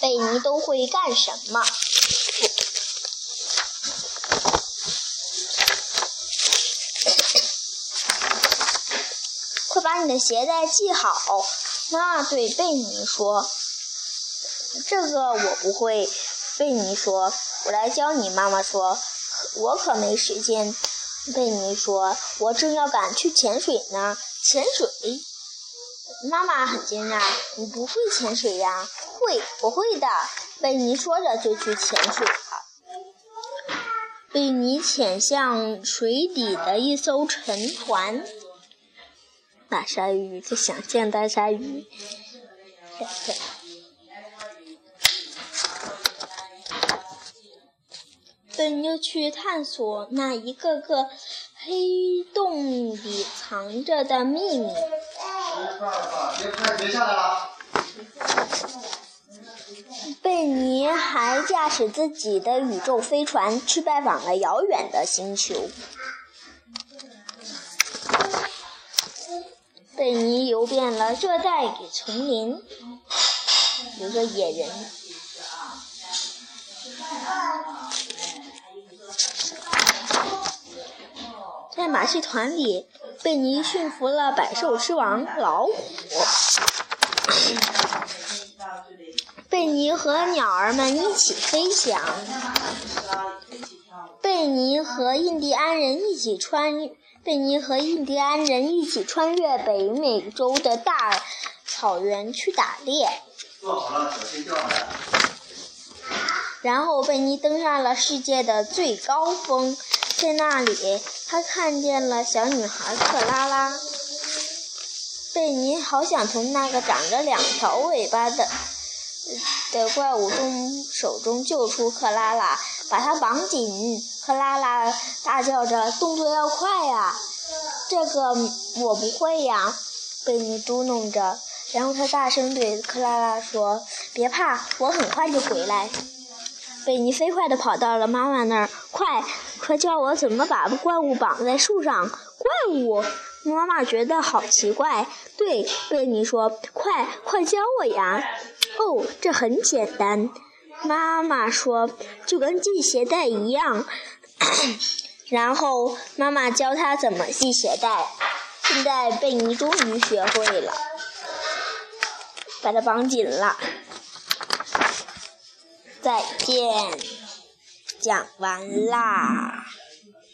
贝尼都会干什么？快把你的鞋带系好！妈妈对贝尼说：“这个我不会。”贝尼说：“我来教你。”妈妈说：“我可没时间。”贝尼说：“我正要赶去潜水呢。”潜水？妈妈很惊讶：“你不会潜水呀？”“会，我会的。”贝尼说着就去潜水了。贝尼潜向水底的一艘沉船。大鲨鱼，在想见大鲨鱼。贝尼去探索那一个个黑洞里藏着的秘密。贝尼还驾驶自己的宇宙飞船去拜访了遥远的星球。贝尼游遍了热带丛林，有个野人。在马戏团里，贝尼驯服了百兽之王老虎。贝尼和鸟儿们一起飞翔。贝尼和印第安人一起穿。贝尼和印第安人一起穿越北美洲的大草原去打猎。然后贝尼登上了世界的最高峰，在那里，他看见了小女孩克拉拉。贝尼好想从那个长着两条尾巴的的怪物中手中救出克拉拉。把她绑紧，克拉拉大叫着：“动作要快呀！”这个我不会呀，贝尼嘟哝着。然后他大声对克拉拉说：“别怕，我很快就回来。”贝尼飞快地跑到了妈妈那儿，“快，快教我怎么把怪物绑在树上！”怪物，妈妈觉得好奇怪。对，贝尼说：“快，快教我呀！”哦，这很简单。妈妈说：“就跟系鞋带一样。”然后妈妈教他怎么系鞋带。现在贝尼终于学会了，把它绑紧了。再见，讲完啦。